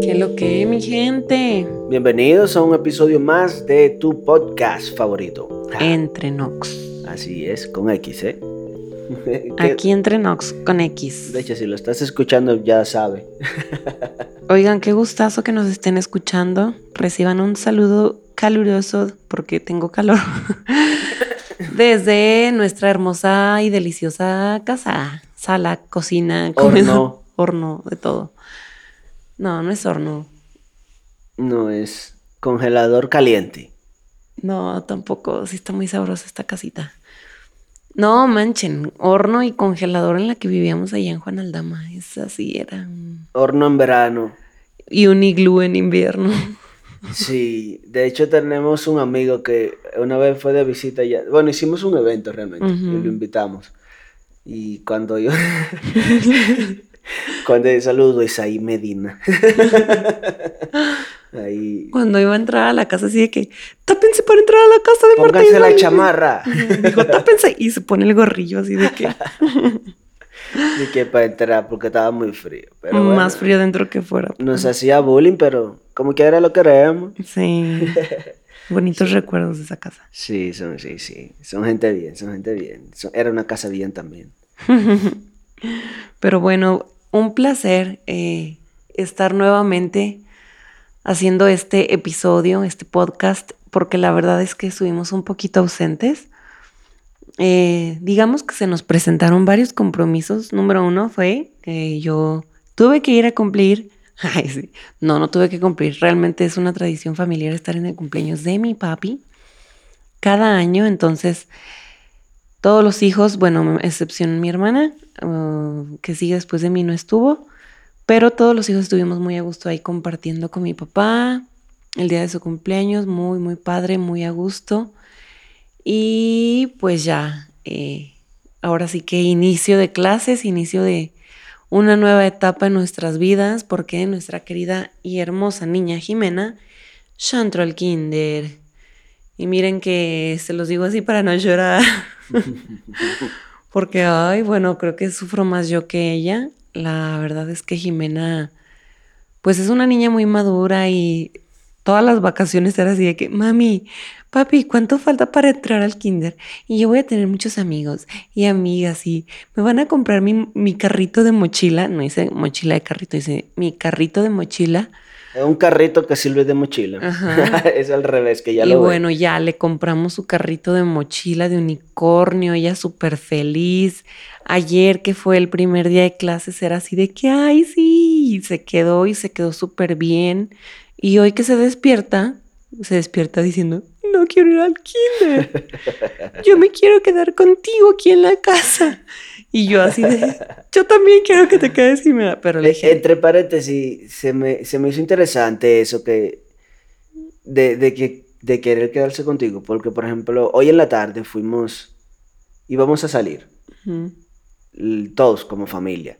¿Qué lo que, mi gente? Bienvenidos a un episodio más de tu podcast favorito. Ja, Entre Nox. Así es, con X, ¿eh? Aquí entre Nox con X. De hecho, si lo estás escuchando, ya sabe. Oigan, qué gustazo que nos estén escuchando. Reciban un saludo caluroso porque tengo calor. Desde nuestra hermosa y deliciosa casa, sala, cocina, comedor, horno, de todo. No, no es horno. No es congelador caliente. No, tampoco. Sí está muy sabrosa esta casita. No, manchen. Horno y congelador en la que vivíamos allá en Juan Aldama. Es así, era. Horno en verano. Y un iglú en invierno. Sí, de hecho tenemos un amigo que una vez fue de visita ya. Bueno, hicimos un evento realmente y lo invitamos. Y cuando yo. cuando saludo Isaí Medina. Ahí. Cuando iba a entrar a la casa, así de que, tápense para entrar a la casa de Pónganse la Isabel". chamarra. Dijo, tápense. Y se pone el gorrillo así de que, Y que para entrar porque estaba muy frío. Pero bueno, más frío dentro que fuera. Nos hacía bullying, pero como quiera lo queremos. Sí. Bonitos recuerdos de esa casa. Sí, son, sí, sí. Son gente bien, son gente bien. Son- era una casa bien también. Pero bueno, un placer eh, estar nuevamente haciendo este episodio, este podcast, porque la verdad es que estuvimos un poquito ausentes. Eh, digamos que se nos presentaron varios compromisos. Número uno fue que yo tuve que ir a cumplir. Ay, sí. No, no tuve que cumplir. Realmente es una tradición familiar estar en el cumpleaños de mi papi cada año. Entonces, todos los hijos, bueno, excepción mi hermana, uh, que sigue después de mí, no estuvo, pero todos los hijos estuvimos muy a gusto ahí compartiendo con mi papá el día de su cumpleaños, muy, muy padre, muy a gusto. Y pues ya, eh, ahora sí que inicio de clases, inicio de una nueva etapa en nuestras vidas, porque nuestra querida y hermosa niña Jimena ya entró al kinder. Y miren que se los digo así para no llorar. Porque, ay, bueno, creo que sufro más yo que ella. La verdad es que Jimena, pues es una niña muy madura y todas las vacaciones era así de que, mami, papi, ¿cuánto falta para entrar al kinder? Y yo voy a tener muchos amigos y amigas y me van a comprar mi, mi carrito de mochila. No dice mochila de carrito, dice mi carrito de mochila. Un carrito que sirve de mochila. Ajá. es al revés, que ya y lo ven. bueno, ya le compramos su carrito de mochila de unicornio, ella súper feliz. Ayer que fue el primer día de clases era así de que, ay, sí, y se quedó y se quedó súper bien. Y hoy que se despierta, se despierta diciendo, no quiero ir al kinder, yo me quiero quedar contigo aquí en la casa. Y yo así de, yo también quiero que te quedes y me da, pero le Eh, dije, Entre paréntesis, se me, se me hizo interesante eso que de, de que de querer quedarse contigo, porque por ejemplo, hoy en la tarde fuimos íbamos a salir todos como familia.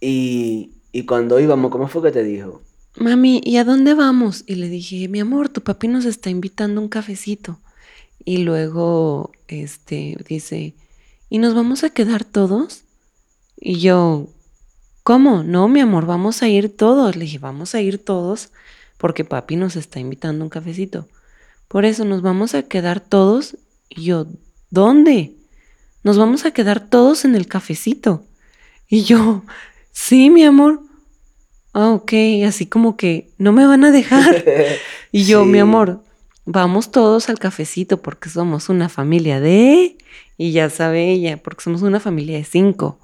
Y, y cuando íbamos, ¿cómo fue que te dijo? Mami, ¿y a dónde vamos? Y le dije, mi amor, tu papi nos está invitando un cafecito. Y luego, este, dice, ¿y nos vamos a quedar todos? Y yo, ¿cómo? No, mi amor, vamos a ir todos. Le dije, vamos a ir todos porque papi nos está invitando a un cafecito. Por eso nos vamos a quedar todos. Y yo, ¿dónde? Nos vamos a quedar todos en el cafecito. Y yo, sí, mi amor. Ah, ok, así como que no me van a dejar. Y yo, mi amor, vamos todos al cafecito porque somos una familia de... Y ya sabe ella, porque somos una familia de cinco.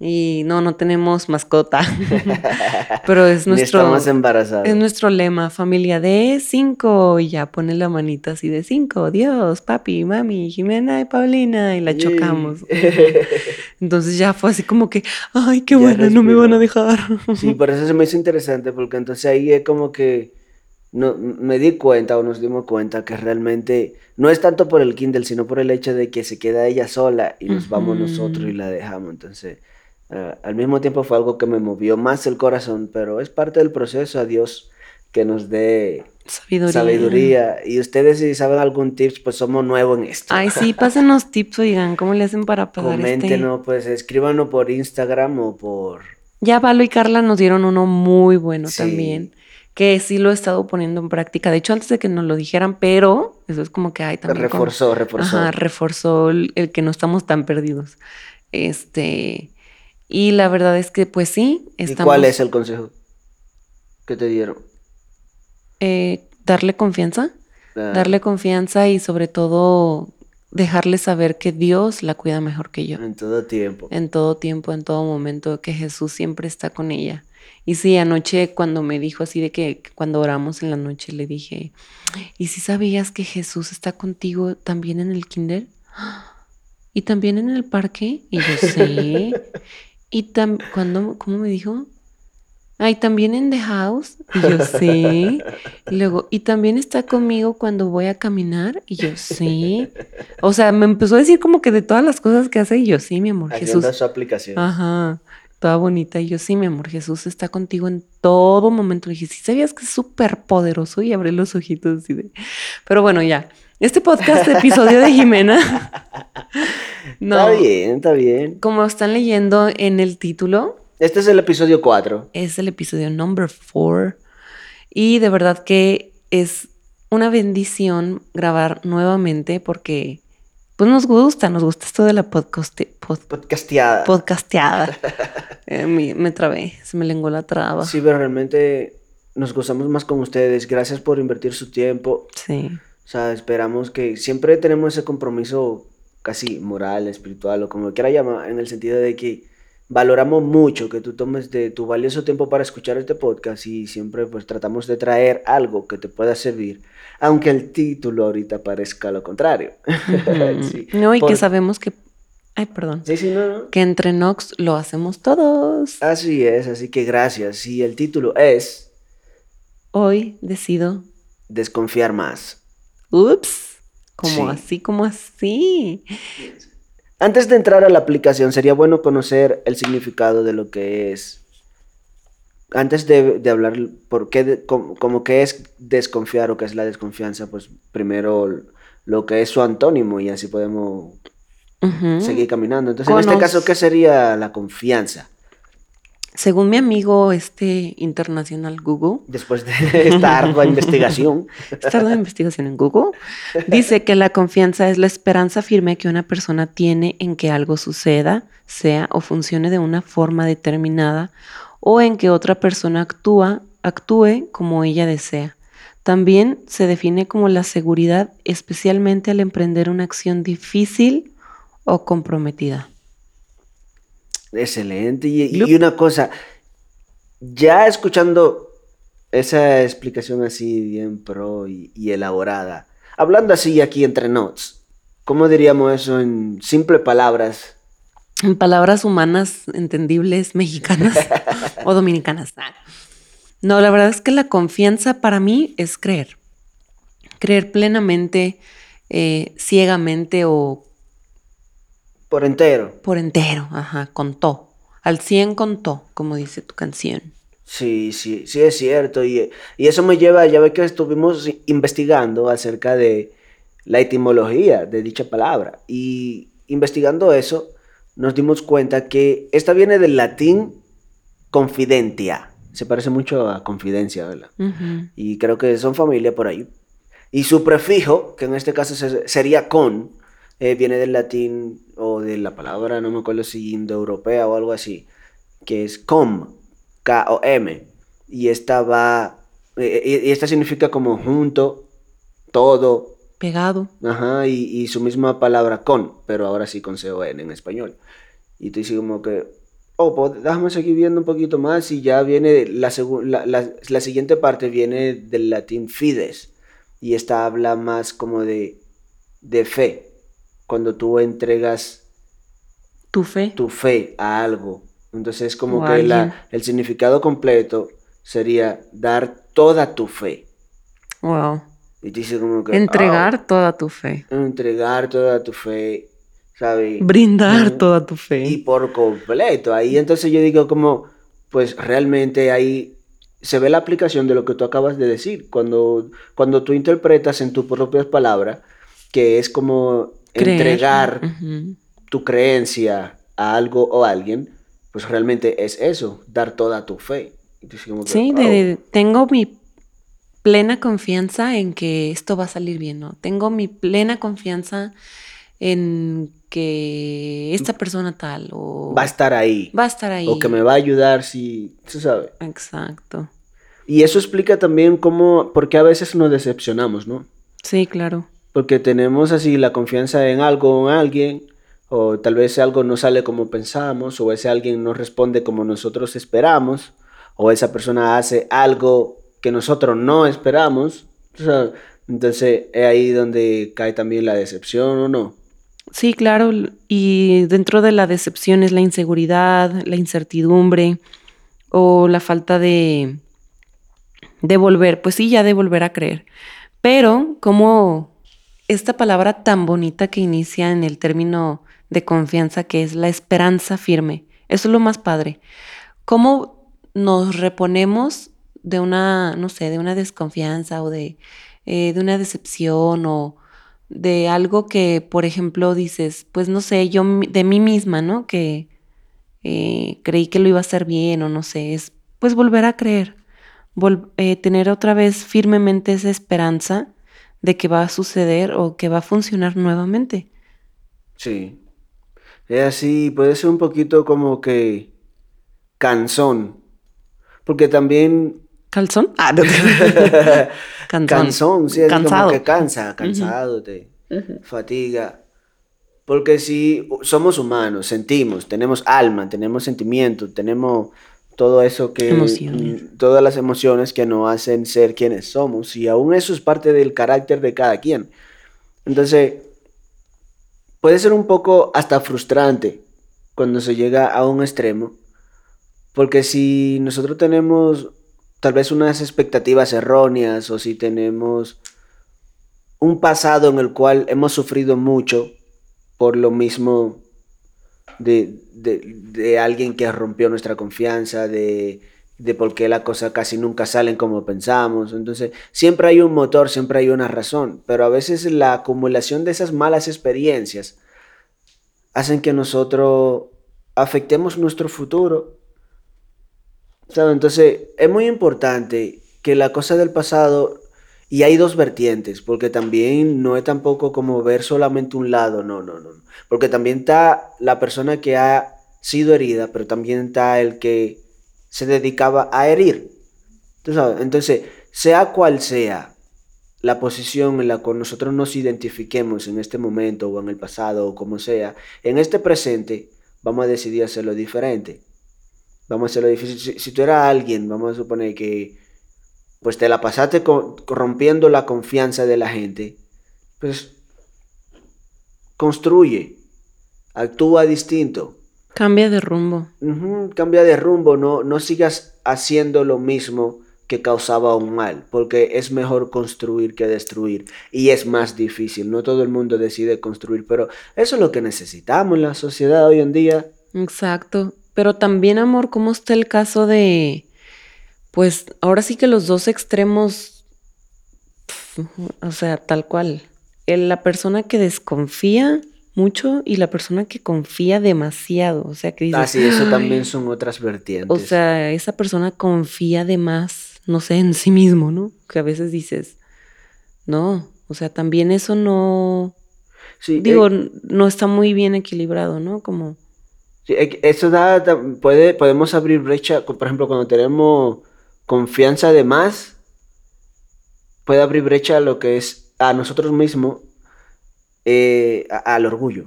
Y no, no tenemos mascota. Pero es nuestro, estamos embarazados. es nuestro lema, familia de cinco. Y ya pone la manita así de cinco. Dios, papi, mami, Jimena y Paulina. Y la chocamos. Entonces ya fue así como que, ay, qué bueno, no me van a dejar. Sí, por eso se me hizo interesante, porque entonces ahí es como que no, me di cuenta o nos dimos cuenta que realmente no es tanto por el Kindle, sino por el hecho de que se queda ella sola y nos vamos nosotros y la dejamos. Entonces, al mismo tiempo fue algo que me movió más el corazón, pero es parte del proceso a Dios que nos dé Sabiduría. sabiduría. Y ustedes si saben algún tips, pues somos nuevos en esto. Ay, sí, pásenos tips, oigan, ¿cómo le hacen para pagar este? Coméntenos, pues escríbanos por Instagram o por Ya Valo y Carla nos dieron uno muy bueno también, que sí lo he estado poniendo en práctica. De hecho, antes de que nos lo dijeran, pero eso es como que hay también. Reforzó, reforzó. Ajá, reforzó el, que no estamos tan perdidos. Este. Y la verdad es que, pues sí, estamos. ¿Y cuál es el consejo que te dieron? Eh, darle confianza. Darle confianza y sobre todo dejarle saber que Dios la cuida mejor que yo. En todo tiempo. En todo tiempo, en todo momento, que Jesús siempre está con ella. Y sí, anoche cuando me dijo así de que cuando oramos en la noche le dije, ¿y si sabías que Jesús está contigo también en el kinder? ¿Y también en el parque? Y yo sí. ¿Y tam cuando, cómo me dijo? Ay, también en The House. Y yo sí. Y luego, y también está conmigo cuando voy a caminar. Y yo sí. O sea, me empezó a decir como que de todas las cosas que hace. Y yo sí, mi amor. Jesús. su aplicación. Ajá. Toda bonita. Y yo sí, mi amor. Jesús está contigo en todo momento. Le dije, sí, sabías que es súper poderoso. Y abre los ojitos así de. Pero bueno, ya. Este podcast, episodio de Jimena. no, está bien, está bien. Como están leyendo en el título este es el episodio 4. Es el episodio number 4. Y de verdad que es una bendición grabar nuevamente porque pues nos gusta, nos gusta esto de la podcast, podcasteada. Podcasteada. Eh, me, trabé, se me lenguó la traba. Sí, pero realmente nos gozamos más con ustedes. Gracias por invertir su tiempo. Sí. O sea, esperamos que siempre tenemos ese compromiso casi moral, espiritual o como quiera llamar, en el sentido de que valoramos mucho que tú tomes de tu valioso tiempo para escuchar este podcast y siempre pues tratamos de traer algo que te pueda servir, aunque el título ahorita parezca lo contrario. No, y que sabemos que... Ay, perdón. Sí, sí, no, Que entre Nox lo hacemos todos. Así es, así que gracias. Y el título es... Hoy decido... Desconfiar más. Ups. Como así, como así. Antes de entrar a la aplicación, sería bueno conocer el significado de lo que es. Antes de, hablar por qué, como, que es desconfiar o qué es la desconfianza, pues primero lo que es su antónimo y así podemos seguir caminando. Entonces, en este caso, ¿qué sería la confianza? Según mi amigo este internacional Google, después de esta ardua investigación, esta ardua investigación en Google, dice que la confianza es la esperanza firme que una persona tiene en que algo suceda, sea o funcione de una forma determinada o en que otra persona actúa, actúe como ella desea. También se define como la seguridad, especialmente al emprender una acción difícil o comprometida. Excelente. Y, una cosa, ya escuchando esa explicación así bien pro y, elaborada, hablando así aquí entre notes, ¿cómo diríamos eso en simple palabras? En palabras humanas, entendibles, mexicanas o dominicanas. No, la verdad es que la confianza para mí es creer. Creer plenamente, eh, ciegamente o por entero. Por entero, ajá, contó. Al 100 contó, como dice tu canción. Sí, sí, sí es cierto. Y, eso me lleva, ya ve que estuvimos investigando acerca de la etimología de dicha palabra. Y investigando eso, nos dimos cuenta que esta viene del latín confidentia. Se parece mucho a confidencia, ¿verdad? Y creo que son familia por ahí. Y su prefijo, que en este caso sería con, eh, viene del latín o de la palabra, no me acuerdo si indoeuropea o algo así, que es com, K-O-M. Y esta va, eh, eh, y esta significa como junto, todo. Pegado. Ajá, y, su misma palabra con, pero ahora sí con C-O-N en español. Y tú dices como que, oh, pues déjame seguir viendo un poquito más y ya viene, la, la, la siguiente parte viene del latín fides. Y esta habla más como de, de fe, cuando tú entregas tu fe, tu fe a algo. Entonces como que la, el significado completo sería dar toda tu fe. Wow. Y dice como que... Entregar ah, toda tu fe. Entregar toda tu fe, ¿sabes? Brindar toda tu fe. Y por completo. Ahí entonces yo digo como, pues realmente ahí se ve la aplicación de lo que tú acabas de decir. Cuando, cuando tú interpretas en tus propias palabras, que es como entregar tu creencia a algo o a alguien, pues realmente es eso, dar toda tu fe. sí, de, tengo mi plena confianza en que esto va a salir bien, ¿no? Tengo mi plena confianza en que esta persona tal o... Va a estar ahí. Va a estar ahí. O que me va a ayudar si, se sabe. Exacto. Y eso explica también cómo, por qué a veces nos decepcionamos, ¿no? Sí, claro. Porque tenemos así la confianza en algo o en alguien, o tal vez algo no sale como pensamos, o ese alguien no responde como nosotros esperamos, o esa persona hace algo que nosotros no esperamos. entonces es ahí donde cae también la decepción o no. Sí, claro, y dentro de la decepción es la inseguridad, la incertidumbre o la falta de, de volver, pues sí, ya de volver a creer. Pero como esta palabra tan bonita que inicia en el término de confianza, que es la esperanza firme, eso es lo más padre. ¿Cómo nos reponemos de una, no sé, de una desconfianza o de, eh, de una decepción o de algo que, por ejemplo, dices, pues no sé, yo de mí misma, ¿no? Que eh, creí que lo iba a hacer bien o no sé, es pues volver a creer, eh, tener otra vez firmemente esa esperanza de que va a suceder o que va a funcionar nuevamente. Sí. Es así, puede ser un poquito como que cansón, porque también ¿Calzón? Ah, no. Cansón, sí, es como que cansa, cansado, te fatiga. Porque si somos humanos, sentimos, tenemos alma, tenemos sentimientos, tenemos todo eso que... Mm, todas las emociones que nos hacen ser quienes somos. Y aún eso es parte del carácter de cada quien. Entonces, puede ser un poco hasta frustrante cuando se llega a un extremo. Porque si nosotros tenemos tal vez unas expectativas erróneas o si tenemos un pasado en el cual hemos sufrido mucho por lo mismo de, alguien que rompió nuestra confianza, de, de por qué las cosas casi nunca salen como pensamos. Entonces, siempre hay un motor, siempre hay una razón, pero a veces la acumulación de esas malas experiencias hacen que nosotros afectemos nuestro futuro entonces, es muy importante que la cosa del pasado, y hay dos vertientes, porque también no es tampoco como ver solamente un lado, no, no, no. Porque también está la persona que ha sido herida, pero también está el que se dedicaba a herir. Entonces, sea cual sea la posición en la cual nosotros nos identifiquemos en este momento o en el pasado o como sea, en este presente vamos a decidir hacerlo diferente vamos a hacerlo difícil. Si, tú eras alguien, vamos a suponer que pues te la pasaste rompiendo la confianza de la gente, pues construye, actúa distinto. Cambia de rumbo. cambia de rumbo, no, no sigas haciendo lo mismo que causaba un mal, porque es mejor construir que destruir y es más difícil, no todo el mundo decide construir, pero eso es lo que necesitamos en la sociedad hoy en día. Exacto, pero también, amor, ¿cómo está el caso de, pues ahora sí que los dos extremos, o sea, tal cual, la persona que desconfía mucho y la persona que confía demasiado, o sea, que dice... Ah, sí, eso también son otras vertientes. O sea, esa persona confía de más, no sé, en sí mismo, ¿no? Que a veces dices, no, o sea, también eso no... Sí, digo, eh, no está muy bien equilibrado, ¿no? Como eso da, puede, podemos abrir brecha, por ejemplo, cuando tenemos confianza de más, puede abrir brecha a lo que es a nosotros mismos, eh, al orgullo.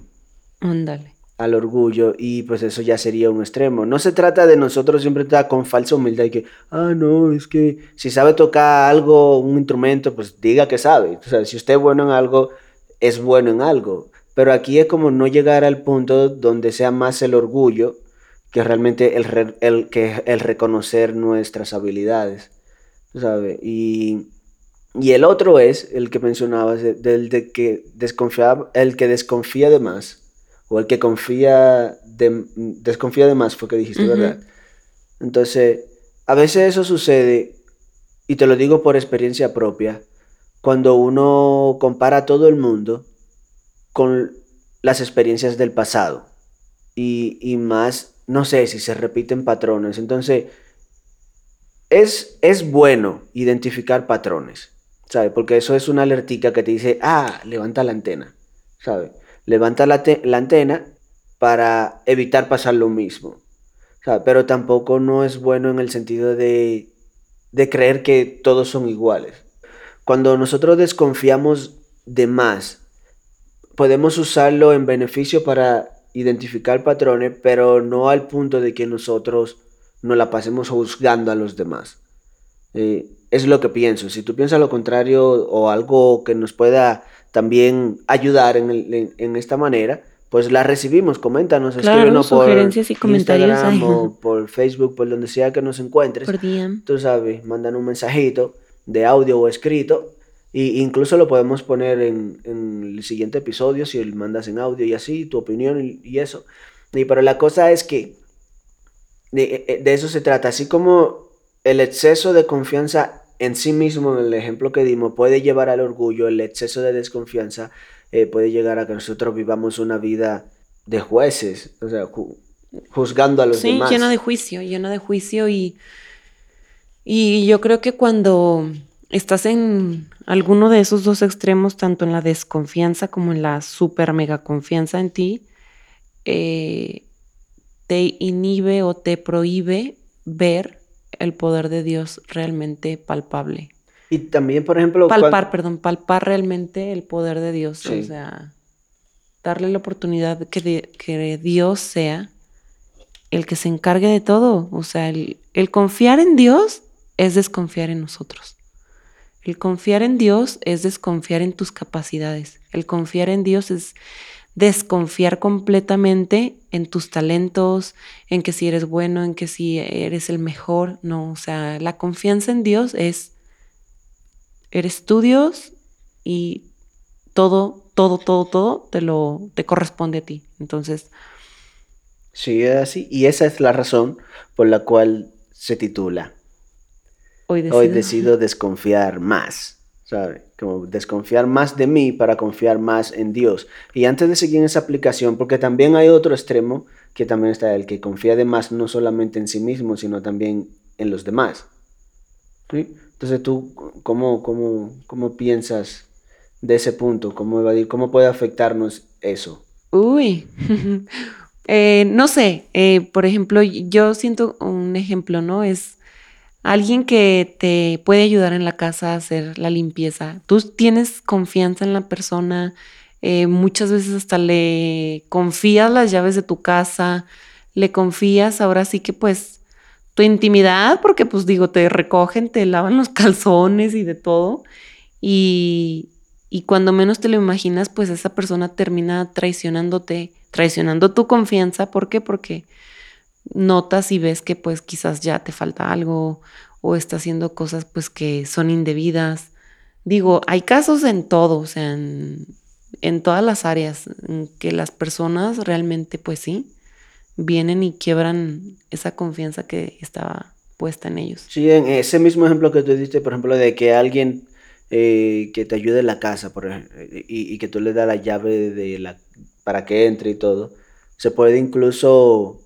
Ándale. Al orgullo, y pues eso ya sería un extremo. No se trata de nosotros siempre estar con falsa humildad y que, ah, no, es que si sabe tocar algo, un instrumento, pues diga que sabe. O sea, si usted es bueno en algo, es bueno en algo. Pero aquí es como no llegar al punto donde sea más el orgullo que realmente el, el, que el reconocer nuestras habilidades. ¿Sabes? Y, y, el otro es el que mencionabas, del de que desconfía, el que desconfía de más, o el que confía de, desconfía de más, fue que dijiste, ¿verdad? Entonces, a veces eso sucede, y te lo digo por experiencia propia, cuando uno compara a todo el mundo con las experiencias del pasado y, más no sé si se repiten patrones. Entonces, es, es bueno identificar patrones, ¿sabes? Porque eso es una alertica que te dice, ah, levanta la antena, ¿sabes? Levanta la, la antena para evitar pasar lo mismo, ¿sabes? Pero tampoco no es bueno en el sentido de, de creer que todos son iguales. Cuando nosotros desconfiamos de más, podemos usarlo en beneficio para identificar patrones, pero no al punto de que nosotros no la pasemos juzgando a los demás. Eh, es lo que pienso. Si tú piensas lo contrario o algo que nos pueda también ayudar en, esta manera, pues la recibimos. Coméntanos, escríbenos por y comentarios Instagram o por Facebook, por donde sea que nos encuentres. Por DM. Tú sabes, mandan un mensajito de audio o escrito. Y incluso lo podemos poner en, el siguiente episodio si mandas en audio y así, tu opinión y, y eso. Y pero la cosa es que eh, de, eso se trata. Así como el exceso de confianza en sí mismo, en el ejemplo que dimos, puede llevar al orgullo, el exceso de desconfianza eh, puede llegar a que nosotros vivamos una vida de jueces, o sea, juzgando a los demás. Sí, lleno de juicio, lleno de juicio y, y yo creo que cuando estás en alguno de esos dos extremos, tanto en la desconfianza como en la super mega confianza en ti, eh, te inhibe o te prohíbe ver el poder de Dios realmente palpable. Y también, por ejemplo... Palpar, perdón, palpar realmente el poder de Dios. O sea, darle la oportunidad de que, que, Dios sea el que se encargue de todo. O sea, el, el confiar en Dios es desconfiar en nosotros. El confiar en Dios es desconfiar en tus capacidades. El confiar en Dios es desconfiar completamente en tus talentos, en que si eres bueno, en que si eres el mejor. No, o sea, la confianza en Dios es, eres tu Dios y todo, todo, todo, todo te lo, te corresponde a ti. Entonces... Sí, así. Y esa es la razón por la cual se titula. Hoy decido, Hoy decido desconfiar más. ¿sabe? Como desconfiar más de mí para confiar más en Dios. Y antes de seguir en esa aplicación, porque también hay otro extremo que también está el que confía de más no solamente en sí mismo, sino también en los demás. Entonces tú, ¿cómo, cómo, cómo piensas de ese punto? ¿Cómo evadir? ¿Cómo puede afectarnos eso? Uy, eh, no sé, eh, por ejemplo, yo siento un ejemplo, ¿no? Es alguien que te puede ayudar en la casa a hacer la limpieza. Tú tienes confianza en la persona, eh, muchas veces hasta le confías las llaves de tu casa, le confías ahora sí que pues tu intimidad, porque pues digo, te recogen, te lavan los calzones y de todo. Y, y cuando menos te lo imaginas, pues esa persona termina traicionándote, traicionando tu confianza. ¿Por qué? Porque notas y ves que pues quizás ya te falta algo o está haciendo cosas pues que son indebidas. Digo, hay casos en todo, o sea, en, todas las áreas en que las personas realmente pues sí vienen y quiebran esa confianza que estaba puesta en ellos. Sí, en ese mismo ejemplo que tú diste, por ejemplo, de que alguien eh, que te ayude en la casa, por y, y, que tú le das la llave de la, para que entre y todo, se puede incluso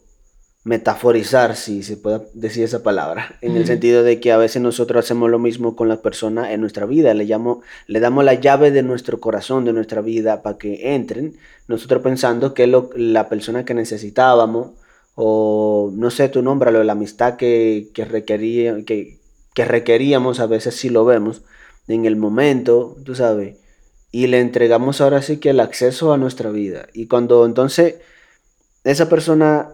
metaforizar, si se puede decir esa palabra, en el sentido de que a veces nosotros hacemos lo mismo con la persona en nuestra vida, le, llamo, le damos la llave de nuestro corazón, de nuestra vida, para que entren, nosotros pensando que es la persona que necesitábamos, o no sé, tu nombre, la amistad que, que, requería, que, que requeríamos, a veces si lo vemos, en el momento, tú sabes, y le entregamos ahora sí que el acceso a nuestra vida. Y cuando entonces esa persona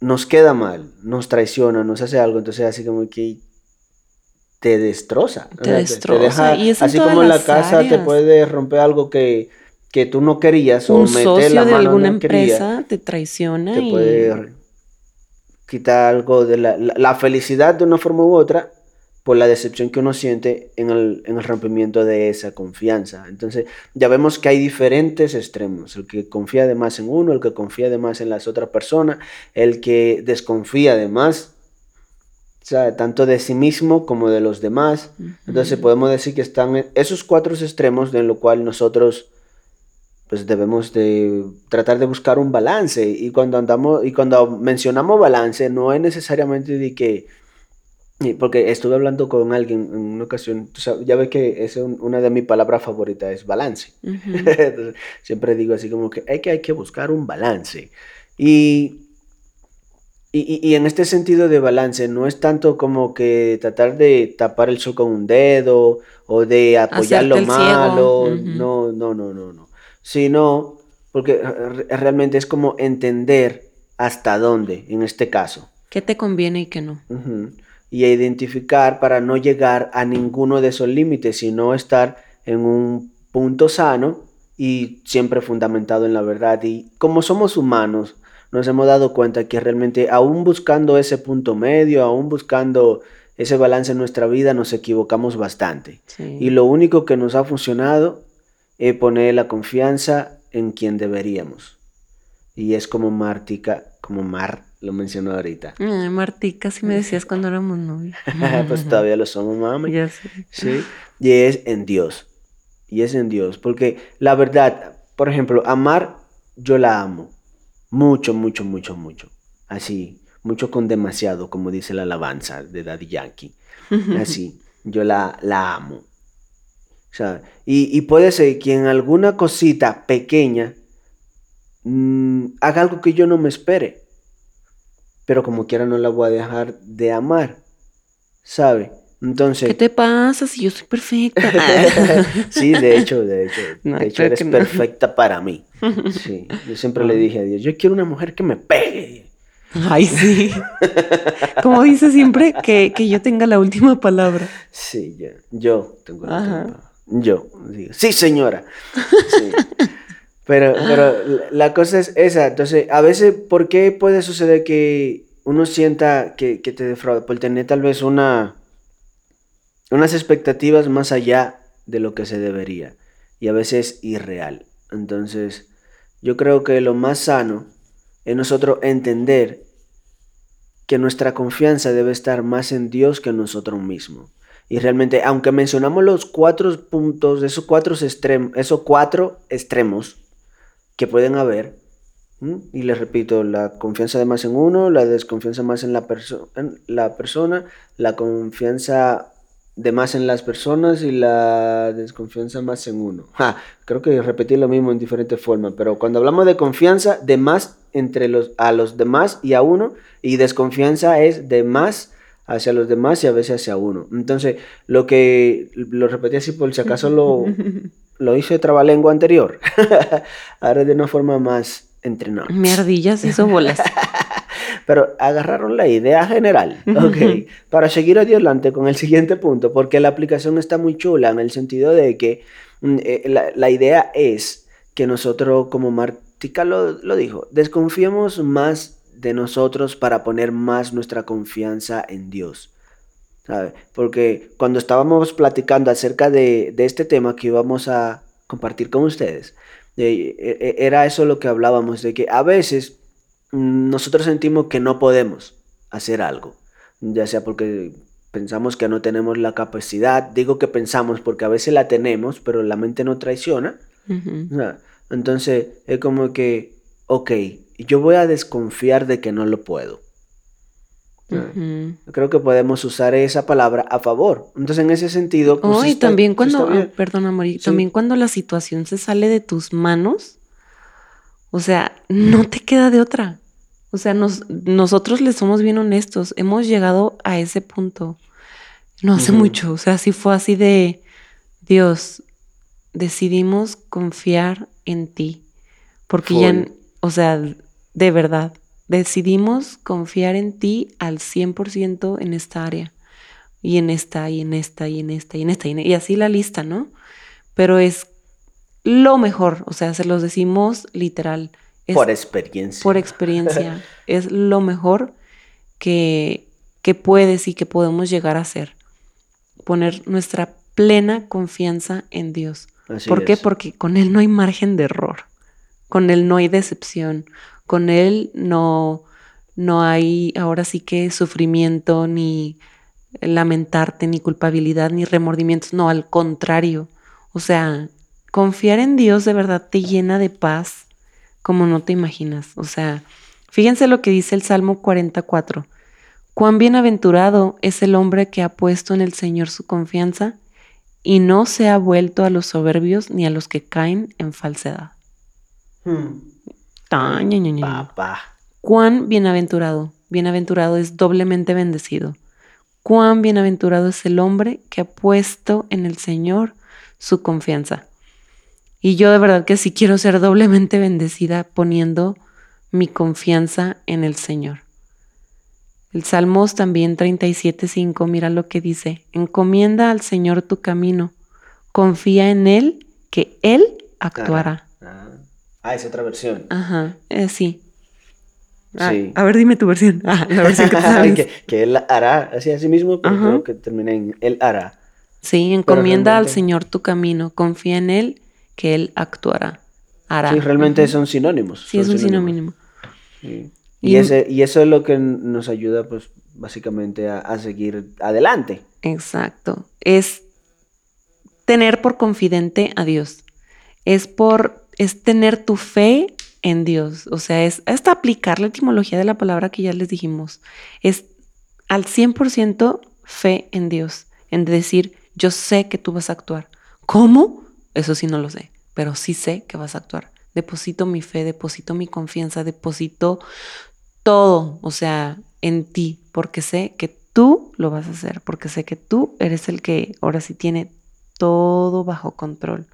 nos queda mal, nos traiciona, nos hace algo, entonces así como que te destroza. Te destroza. y así como en la casa te puede romper algo que, que tú no querías o meter la mano de alguna empresa te traiciona te puede quitar algo de la, la, felicidad de una forma u otra por la decepción que uno siente en el, en el, rompimiento de esa confianza. Entonces, ya vemos que hay diferentes extremos, el que confía de más en uno, el que confía de más en las otras personas, el que desconfía de más, o sea, tanto de sí mismo como de los demás. Entonces, podemos decir que están esos cuatro extremos en lo cual nosotros pues debemos de tratar de buscar un balance. Y cuando andamos, y cuando mencionamos balance, no es necesariamente de que, porque estuve hablando con alguien en una ocasión, ya ves que es una de mis palabras favoritas, es balance. siempre digo así como que hay, que hay que buscar un balance. Y, y, y, en este sentido de balance, no es tanto como que tratar de tapar el sol con un dedo o de apoyar lo malo. No, no, no, no, no sino porque realmente es como entender hasta dónde, en este caso. ¿Qué te conviene y qué no? Y identificar para no llegar a ninguno de esos límites, sino estar en un punto sano y siempre fundamentado en la verdad. Y como somos humanos, nos hemos dado cuenta que realmente aún buscando ese punto medio, aún buscando ese balance en nuestra vida, nos equivocamos bastante. Y lo único que nos ha funcionado es poner la confianza en quien deberíamos. Y es como Martica, como Mar lo mencionó ahorita. Ay, Martica, si me decías cuando éramos novios. pues todavía lo somos, mami. Ya sé. Sí. Y es en Dios. Y es en Dios. Porque la verdad, por ejemplo, amar, yo la amo. Mucho, mucho, mucho, mucho. Así. Mucho con demasiado, como dice la alabanza de Daddy Yankee. Así. Yo la, la amo. O sea, y, puede ser que en alguna cosita pequeña mm, haga algo que yo no me espere. Pero como quiera no la voy a dejar de amar. ¿Sabe? Entonces. ¿Qué te pasa si yo soy perfecta? sí, de hecho, de hecho. de hecho, eres perfecta para mí. Sí. Yo siempre le dije a Dios, yo quiero una mujer que me pegue. Ay, sí. Como dice siempre, que, yo tenga la última palabra. Sí, yo, yo tengo la última palabra. Yo digo, sí, señora. Pero, pero la cosa es esa. Entonces, a veces, ¿por qué puede suceder que uno sienta que, te defrauda? Por tener tal vez una, unas expectativas más allá de lo que se debería. Y a veces irreal. Entonces, yo creo que lo más sano es nosotros entender que nuestra confianza debe estar más en Dios que en nosotros mismos. Y realmente, aunque mencionamos los cuatro puntos, esos cuatro, extremos, esos cuatro extremos que pueden haber, y les repito, la confianza de más en uno, la desconfianza más en la, en la persona, la confianza de más en las personas y la desconfianza más en uno. creo que repetí lo mismo en diferentes formas, pero cuando hablamos de confianza, de más entre los, a los demás y a uno, y desconfianza es de más hacia los demás y a veces hacia uno. Entonces, lo que lo repetí así por si acaso lo, lo hice trabalengua anterior. Ahora de una forma más entrenada. Hizo bolas. Pero agarraron la idea general, ok, para seguir adelante con el siguiente punto, porque la aplicación está muy chula en el sentido de que mm, eh, la, la, idea es que nosotros, como Martica lo, lo dijo, desconfiemos más de nosotros para poner más nuestra confianza en Dios. ¿Sabe? Porque cuando estábamos platicando acerca de, este tema que íbamos a compartir con ustedes, e, e, era eso lo que hablábamos, de que a veces mm, nosotros sentimos que no podemos hacer algo, ya sea porque pensamos que no tenemos la capacidad, digo que pensamos porque a veces la tenemos, pero la mente no traiciona. Entonces es como que, ok, yo voy a desconfiar de que no lo puedo. Creo que podemos usar esa palabra a favor. Entonces, en ese sentido. Pues, y también cuando, perdona, también cuando la situación se sale de tus manos, o sea, no te queda de otra. O sea, nosotros le somos bien honestos. Hemos llegado a ese punto. No hace mucho. O sea, sí fue así de Dios, decidimos confiar en ti. Porque ya, o sea, de verdad, decidimos confiar en ti al 100% en esta área. Y en esta, y en esta, y en esta, y en esta, y, así la lista, ¿no? Pero es lo mejor, o sea, se los decimos literal. por experiencia. Por experiencia. es lo mejor que, que puedes y que podemos llegar a hacer. Poner nuestra plena confianza en Dios. ¿Por qué? Porque con Él no hay margen de error. Con Él no hay decepción con Él no, no hay ahora sí que sufrimiento, ni lamentarte, ni culpabilidad, ni remordimientos. No, al contrario. O sea, confiar en Dios de verdad te llena de paz como no te imaginas. O sea, fíjense lo que dice el Salmo 44. Cuán bienaventurado es el hombre que ha puesto en el Señor su confianza y no se ha vuelto a los soberbios ni a los que caen en falsedad. Hmm. Ta, ña, ña, ña. Papá. Cuán bienaventurado, bienaventurado es doblemente bendecido. Cuán bienaventurado es el hombre que ha puesto en el Señor su confianza. Y yo de verdad que sí quiero ser doblemente bendecida poniendo mi confianza en el Señor. El Salmos también 37.5, mira lo que dice, encomienda al Señor tu camino, confía en Él, que Él actuará. Ah, es otra versión. Ajá, eh, sí. Ah, Sí. A ver, dime tu versión. Ah, la versión que tú sabes. que, que él hará, así así mismo, pero creo que termina en él hará. Sí, encomienda al Señor tu camino, confía en Él, que Él actuará, hará. Sí, realmente son sinónimos. Sí, es un sinónimo. Sí. Y, Y- ese, y eso es lo que nos ayuda, pues, básicamente a, a seguir adelante. Exacto. Es tener por confidente a Dios. Es por, es tener tu fe en Dios. O sea, es hasta aplicar la etimología de la palabra que ya les dijimos. Es al 100% fe en Dios. En decir, yo sé que tú vas a actuar. ¿Cómo? Eso sí no lo sé, pero sí sé que vas a actuar. Deposito mi fe, deposito mi confianza, deposito todo, o sea, en ti, porque sé que tú lo vas a hacer, porque sé que tú eres el que ahora sí tiene todo bajo control.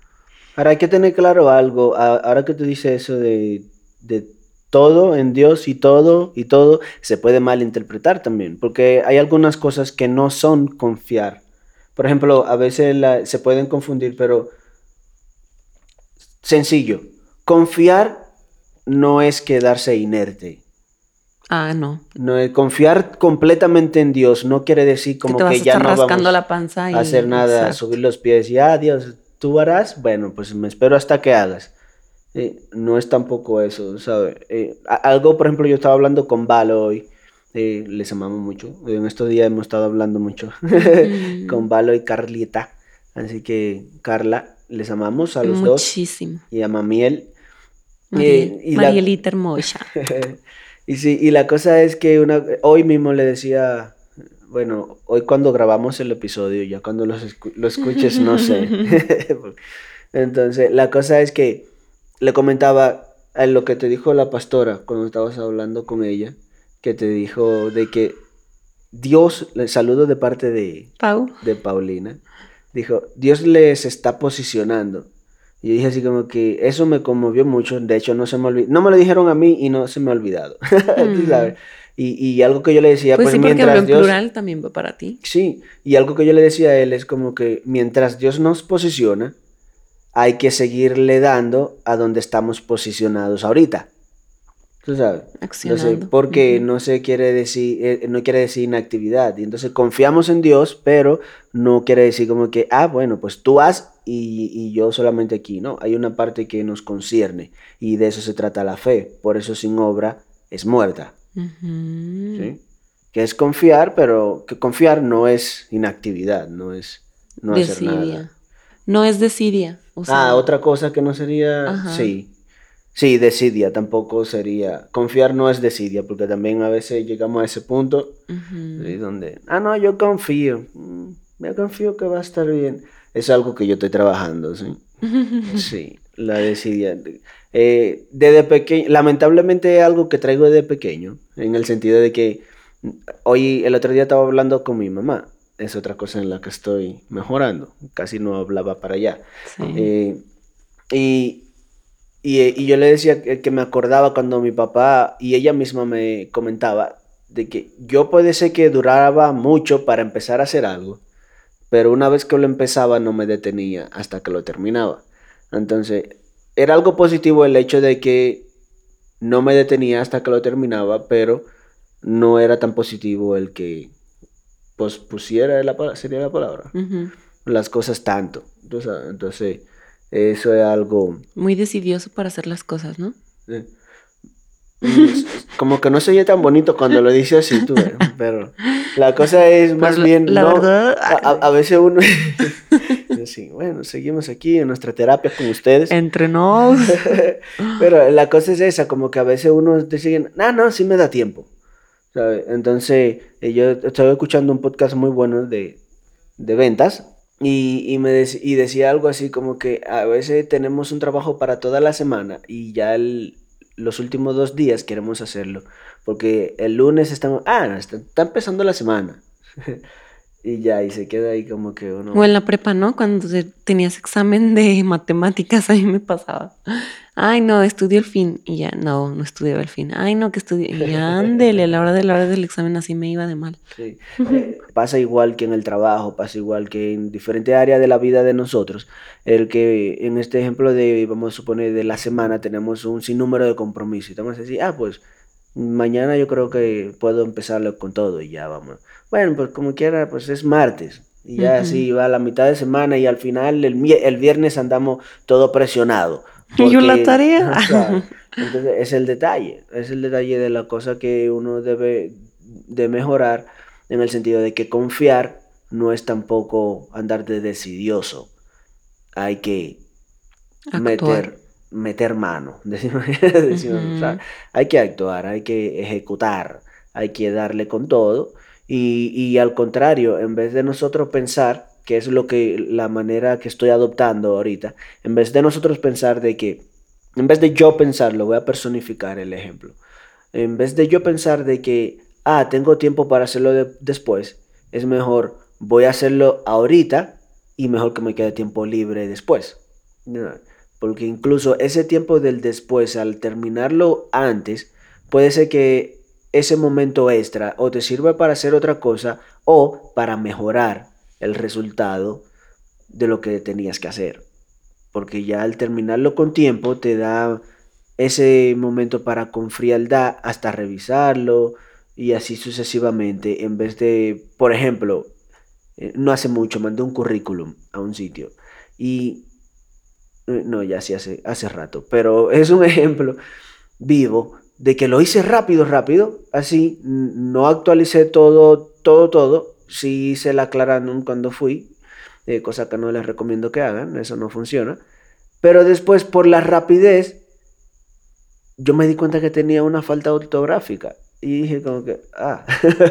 Ahora hay que tener claro algo. Ahora que tú dices eso de, de todo en Dios y todo y todo, se puede malinterpretar también, porque hay algunas cosas que no son confiar. Por ejemplo, a veces la- se pueden confundir, pero sencillo. Confiar no es quedarse inerte. Ah, no. No, es- confiar completamente en Dios no quiere decir como que te ya no rascando vamos la panza y a hacer nada, Exacto. subir los pies y ah, Dios, tú harás, bueno, pues me espero hasta que hagas. Eh, no es tampoco eso, ¿sabes? Eh, algo, por ejemplo, yo estaba hablando con Valo hoy, eh, les amamos mucho, en estos días hemos estado hablando mucho Mm. con Valo y Carlieta, así que Carla, les amamos a los dos Muchísimo. y a Mamiel. Mariel- Eh, y la- Marielita hermosa. y sí, y la cosa es que una, hoy mismo le decía, bueno, hoy cuando grabamos el episodio, ya cuando los escu- lo escuches, no sé. Entonces, la cosa es que le comentaba a lo que te dijo la pastora cuando estabas hablando con ella, que te dijo de que Dios, le saludo de parte de, Pau. de Paulina, dijo, Dios les está posicionando. Y yo dije así como que eso me conmovió mucho, de hecho no se me olvidó, no me lo dijeron a mí y no se me ha olvidado, Tú Mm. sabes. Y, y algo que yo le decía, Pues, pues, sí, porque habló mientras en Dios... plural también va para ti. Sí, y algo que yo le decía a él es como que mientras Dios nos posiciona, hay que seguirle dando a donde estamos posicionados ahorita. Tú sabes. Entonces, Accionando. porque no se quiere decir, eh, no quiere decir inactividad. Y entonces confiamos en Dios, pero no quiere decir como que, ah, bueno, pues tú haz y, y yo solamente aquí. No, hay una parte que nos concierne y de eso se trata la fe. Por eso sin obra es muerta. Que es confiar, pero que confiar no es inactividad, no es no hacer nada. No es desidia. O sea, ah, otra cosa que no sería, Ajá. sí. Sí, desidia tampoco sería. Confiar no es desidia, porque también a veces llegamos a ese punto. ¿sí? donde, ah, no, yo confío, mm, yo confío que va a estar bien. Es algo que yo estoy trabajando, ¿sí? Sí, la desidia. Eh, desde pequeño, lamentablemente es algo que traigo desde pequeño, en el sentido de que hoy, el otro día estaba hablando con mi mamá, es otra cosa en la que estoy mejorando, casi no hablaba para allá. Sí. Eh, y, y, y yo le decía que, que me acordaba cuando mi papá y ella misma me comentaba de que yo puede ser que duraba mucho para empezar a hacer algo, pero una vez que lo empezaba no me detenía hasta que lo terminaba. Entonces, era algo positivo el hecho de que no me detenía hasta que lo terminaba, pero no era tan positivo el que pospusiera la, sería la palabra las cosas tanto. sabes, Entonces, eso es algo... Muy decidioso para hacer las cosas, ¿no? eh, como que no se oye tan bonito cuando lo dice así, tú, pero la cosa es más bien... la no, verdad- a, a- a veces uno... sí, bueno, seguimos aquí en nuestra terapia con ustedes. Entre nos. Pero la cosa es esa, como que a veces uno dice, no, no, sí me da tiempo. Entonces, eh, yo estaba escuchando un podcast muy bueno de, de ventas y, y me y decía algo así como que a veces tenemos un trabajo para toda la semana y ya el, los últimos dos días queremos hacerlo. Porque el lunes estamos, ah, está, está empezando la semana. y ya, y se queda ahí como que uno... O en la prepa, ¿no? Cuando tenías examen de matemáticas, a mí me pasaba. Ay, no, estudió el fin. Y ya, no, no estudiaba el fin. Ay, no, que estudié. Y ándele, a la hora de la hora del examen así me iba de mal. Sí. Eh, pasa igual que en el trabajo, pasa igual que en diferentes áreas de la vida de nosotros. El que en este ejemplo de, vamos a suponer, de la semana tenemos un sinnúmero de compromisos. Y estamos así, ah, pues mañana yo creo que puedo empezarlo con todo y ya vamos. Bueno, pues como quiera, pues es martes. Y ya así va a la mitad de semana y al final el, el viernes andamos todo presionado. y yo la tarea. entonces es el detalle, es el detalle de la cosa que uno debe de mejorar en el sentido de que confiar no es tampoco andar de decidioso. Hay que meter meter mano. Decimos, hay que actuar, hay que ejecutar, hay que darle con todo. Y, al contrario, en vez de nosotros pensar, que es lo que la manera que estoy adoptando ahorita, en vez de nosotros pensar de que, en vez de yo pensar, lo voy a personificar el ejemplo, en vez de yo pensar de que, ah, tengo tiempo para hacerlo después, es mejor, voy a hacerlo ahorita y mejor que me quede tiempo libre después. Porque incluso ese tiempo del después, al terminarlo antes, puede ser que ese momento extra o te sirva para hacer otra cosa o para mejorar el resultado de lo que tenías que hacer. Porque ya al terminarlo con tiempo te da ese momento para con frialdad hasta revisarlo y así sucesivamente. En vez de, por ejemplo, eh, no hace mucho mandé un currículum a un sitio y eh, no, ya sí hace, hace rato, pero es un ejemplo vivo de que lo hice rápido, rápido, así, no actualicé todo, todo, todo, sí hice la aclaración cuando fui, eh, cosa que no les recomiendo que hagan, eso no funciona, pero después por la rapidez, yo me di cuenta que tenía una falta ortográfica y dije como que, ah,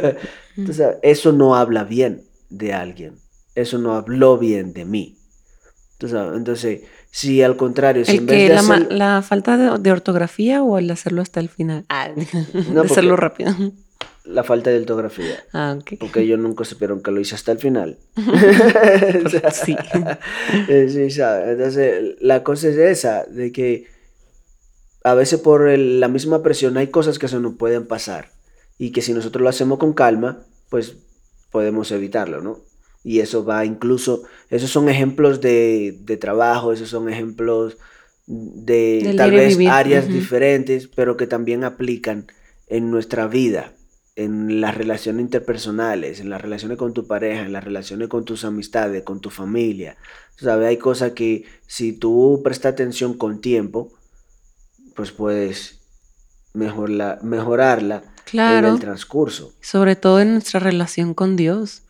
entonces eso no habla bien de alguien, eso no habló bien de mí. Entonces, si al contrario, si en vez de la, la, falta de, ortografía o el hacerlo hasta el final? Ah, de hacerlo rápido. La falta de ortografía. Ah, ok. Porque yo nunca supieron que lo hice hasta el final. sí. Eh, sí, ¿sabes? Entonces, la cosa es esa, de que a veces por la misma presión hay cosas que se nos pueden pasar y que si nosotros lo hacemos con calma, pues podemos evitarlo, ¿no? Y eso va incluso, esos son ejemplos de, trabajo, esos son ejemplos de tal vez áreas diferentes, pero que también aplican en nuestra vida, en las relaciones interpersonales, en las relaciones con tu pareja, en las relaciones con tus amistades, con tu familia. ¿Sabes? Hay cosas que si tú prestas atención con tiempo, pues puedes mejorarla, mejorarla en el transcurso. Sobre todo en nuestra relación con Dios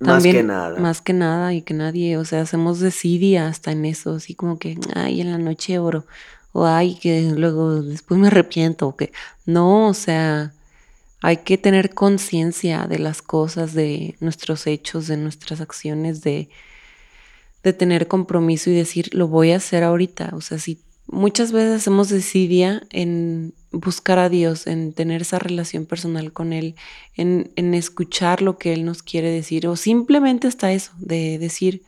más que nada. Más que nada y que nadie, o sea, hacemos desidia hasta en eso, así como que, ay, en la noche oro, o ay, que luego después me arrepiento, o que no, o sea, hay que tener conciencia de las cosas, de nuestros hechos, de nuestras acciones, de, de tener compromiso y decir, lo voy a hacer ahorita, o sea, si muchas veces hacemos desidia en buscar a Dios, en tener esa relación personal con Él, en, escuchar lo que Él nos quiere decir, o simplemente está eso, de decir,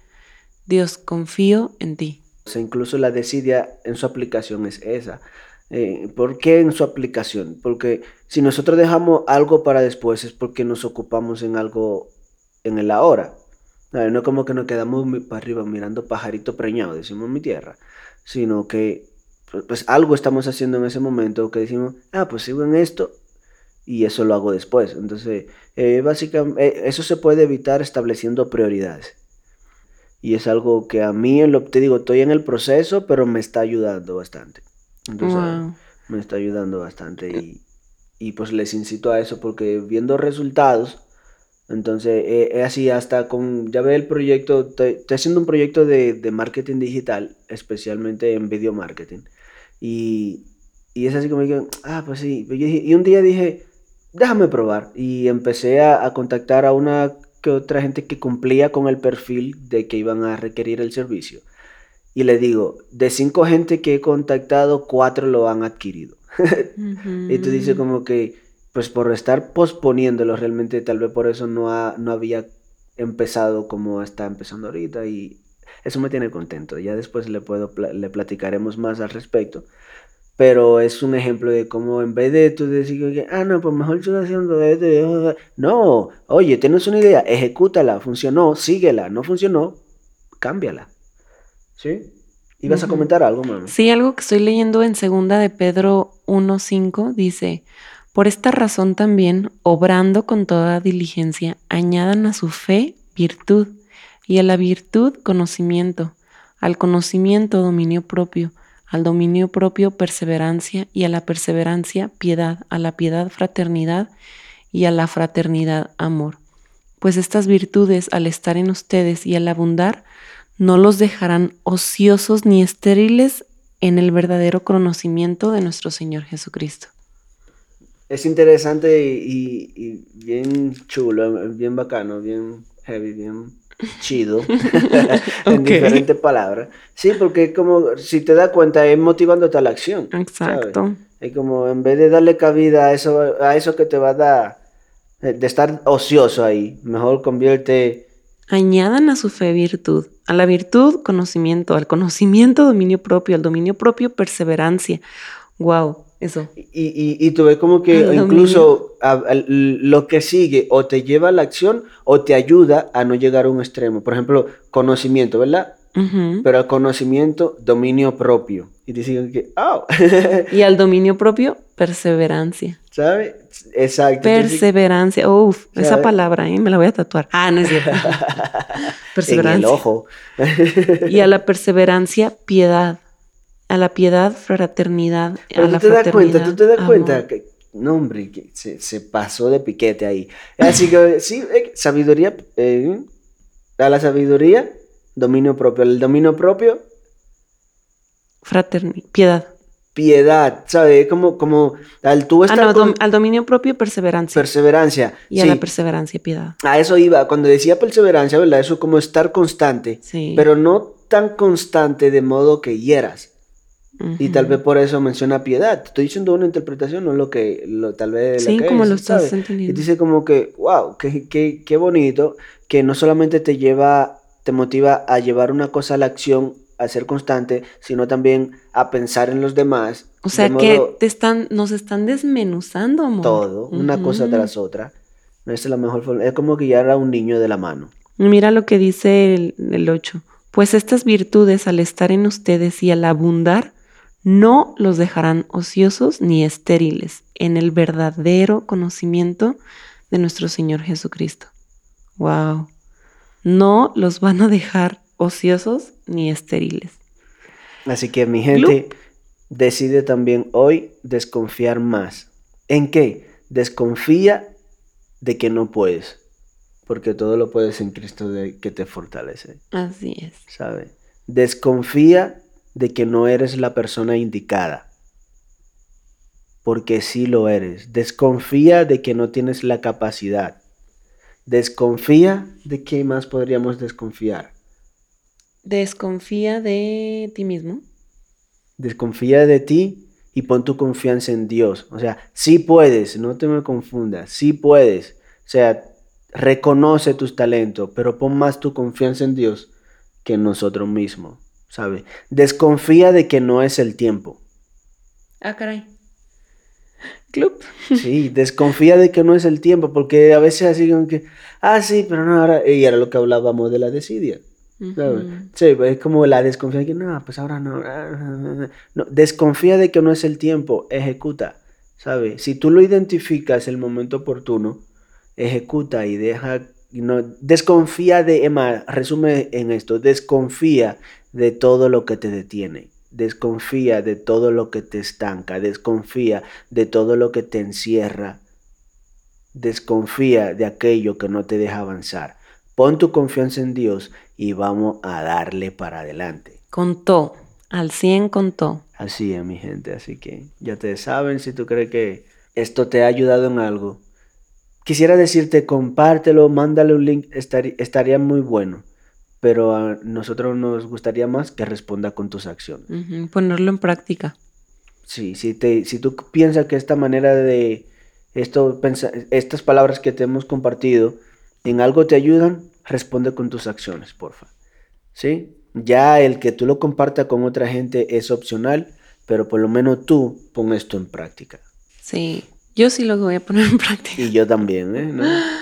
Dios, confío en ti. O sea, incluso la desidia en su aplicación es esa. Eh, ¿Por qué en su aplicación? Porque si nosotros dejamos algo para después es porque nos ocupamos en algo en el ahora. No es como que nos quedamos para arriba mirando pajarito preñado, decimos mi tierra, sino que pues, algo estamos haciendo en ese momento que decimos, ah, pues sigo en esto y eso lo hago después. Entonces, eh, básicamente, eh, eso se puede evitar estableciendo prioridades. Y es algo que a mí, lo, te digo, estoy en el proceso, pero me está ayudando bastante. Entonces, me está ayudando bastante y, y, pues les incito a eso porque viendo resultados, Entonces, eh, es así, hasta con, ya ve el proyecto, estoy, haciendo un proyecto de, de, marketing digital, especialmente en video marketing. Y, y es así como que, ah, pues sí. Y un día dije, déjame probar. Y empecé a, a contactar a una que otra gente que cumplía con el perfil de que iban a requerir el servicio. Y le digo, de cinco gente que he contactado, cuatro lo han adquirido. Y tú dices como que, pues por estar posponiéndolo, realmente tal vez por eso no, ha, no había empezado como está empezando ahorita y eso me tiene contento. Ya después le, puedo, le platicaremos más al respecto. Pero es un ejemplo de cómo en vez de tú decir ah, no, pues mejor estoy haciendo esto. No, oye, tienes una idea, ejecútala, funcionó, síguela, no funcionó, cámbiala. ¿Sí? ¿Ibas a comentar algo, mamá? Sí, algo que estoy leyendo en segunda de Pedro 1.5 dice, por esta razón también, obrando con toda diligencia, añadan a su fe virtud, y a la virtud conocimiento, al conocimiento dominio propio, al dominio propio perseverancia, y a la perseverancia piedad, a la piedad fraternidad, y a la fraternidad amor. Pues estas virtudes, al estar en ustedes y al abundar, no los dejarán ociosos ni estériles en el verdadero conocimiento de nuestro Señor Jesucristo. Es interesante y, bien chulo, bien bacano, bien heavy, bien chido, en diferentes palabras. Sí, porque como, si te das cuenta, es motivándote a la acción. Exacto. Es como, en vez de darle cabida a eso, a eso que te va a dar, de estar ocioso ahí, mejor convierte Añadan a su fe virtud, a la virtud conocimiento, al conocimiento dominio propio, al dominio propio perseverancia. Wow, eso. Y, y, y tú ves como que incluso lo que sigue o te lleva a la acción o te ayuda a no llegar a un extremo. Por ejemplo, conocimiento, ¿verdad? Pero al conocimiento, dominio propio. Y te dicen que, oh. y al dominio propio, perseverancia. ¿Sabes? Exacto. Perseverancia. Uf, esa palabra, ¿eh? me la voy a tatuar. Ah, no es cierto. perseverancia. En el ojo. y a la perseverancia, piedad. A la piedad, fraternidad. a la tú te das cuenta, tú te das cuenta que, no, hombre, que se, pasó de piquete ahí. Así que, sí, eh, sabiduría, eh, a la sabiduría, dominio propio. El dominio propio. Fraternidad, piedad piedad, ¿sabes? Como, como al tú estar ah, no, al dominio propio perseverancia. Perseverancia. Y a la perseverancia piedad. A eso iba, cuando decía perseverancia, ¿verdad? Eso como estar constante, sí. pero no tan constante de modo que hieras. Y tal vez por eso menciona piedad. estoy diciendo una interpretación, no lo que lo, tal vez... Sí, como lo estás entendiendo. Y dice como que, wow, qué, qué, qué bonito, que no solamente te lleva, te motiva a llevar una cosa a la acción a ser constante, sino también a pensar en los demás. O sea que te están, nos están desmenuzando, amor. Todo, una cosa tras otra. No es la mejor forma. Es como guiar a un niño de la mano. Mira lo que dice el, el 8. Pues estas virtudes al estar en ustedes y al abundar, no los dejarán ociosos ni estériles en el verdadero conocimiento de nuestro Señor Jesucristo. Wow. No los van a dejar ociosos ni estériles. Así que mi gente decide también hoy desconfiar más. ¿En qué? Desconfía de que no puedes, porque todo lo puedes en Cristo de, que te fortalece. Así es. ¿Sabe? Desconfía de que no eres la persona indicada, porque sí lo eres. Desconfía de que no tienes la capacidad. Desconfía de qué más podríamos desconfiar Desconfía de ti mismo. Desconfía de ti y pon tu confianza en Dios. O sea, sí puedes, no te me confundas, sí puedes. O sea, reconoce tus talentos, pero pon más tu confianza en Dios que en nosotros mismos, ¿sabe? Desconfía de que no es el tiempo. Ah, caray. Club. Sí, desconfía de que no es el tiempo, porque a veces así como que, ah, sí, pero no, ahora, y era lo que hablábamos de la desidia. Sí, es como la desconfianza que no, pues ahora no, no. Desconfía de que no es el tiempo, ejecuta, ¿sabes? Si tú lo identificas el momento oportuno, ejecuta y deja, no, desconfía de, Emma, resume en esto, desconfía de todo lo que te detiene. Desconfía de todo lo que te estanca, desconfía de todo lo que te encierra. Desconfía de aquello que no te deja avanzar. Pon tu confianza en Dios y vamos a darle para adelante. Contó, al 100 contó. Así es, mi gente. Así que ya te saben, si tú crees que esto te ha ayudado en algo, quisiera decirte, compártelo, mándale un link, estaría muy bueno. Pero a nosotros nos gustaría más que responda con tus acciones. Ponerlo en práctica. Sí, si, te, si tú piensas que esta manera de esto, estas palabras que te hemos compartido en algo te ayudan, responde con tus acciones, porfa. ¿Sí? Ya el que tú lo compartas con otra gente es opcional, pero por lo menos tú pon esto en práctica. Sí, yo sí lo voy a poner en práctica. Y yo también, ¿eh?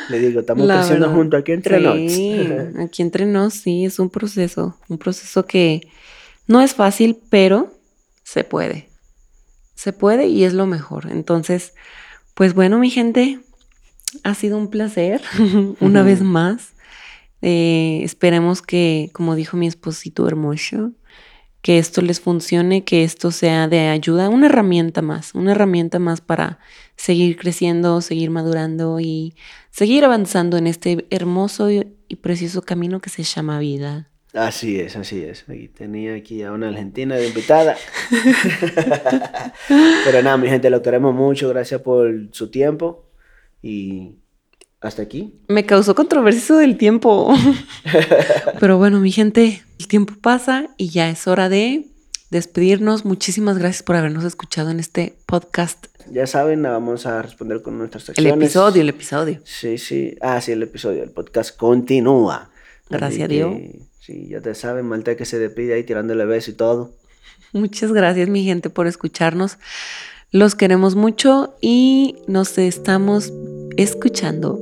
Le digo, estamos creciendo juntos aquí entre sí, aquí entre nos, sí, es un proceso, un proceso que no es fácil, pero se puede. Se puede y es lo mejor. Entonces, pues bueno, mi gente, ha sido un placer una vez más. Eh, esperemos que, como dijo mi esposito hermoso, que esto les funcione, que esto sea de ayuda, una herramienta más, una herramienta más para seguir creciendo, seguir madurando y seguir avanzando en este hermoso y precioso camino que se llama vida. Así es, así es. tenía aquí a una argentina de invitada. Pero nada, mi gente, lo queremos mucho. Gracias por su tiempo. Y hasta aquí. Me causó controversia eso del tiempo. Pero bueno, mi gente, el tiempo pasa y ya es hora de despedirnos. Muchísimas gracias por habernos escuchado en este podcast. Ya saben, vamos a responder con nuestras secciones. El episodio, el episodio. Sí, sí. Ah, sí, el episodio. El podcast continúa. Gracias a Dios. Sí, ya te saben, Malta que se despide ahí tirándole beso y todo. Muchas gracias, mi gente, por escucharnos. Los queremos mucho y nos estamos escuchando.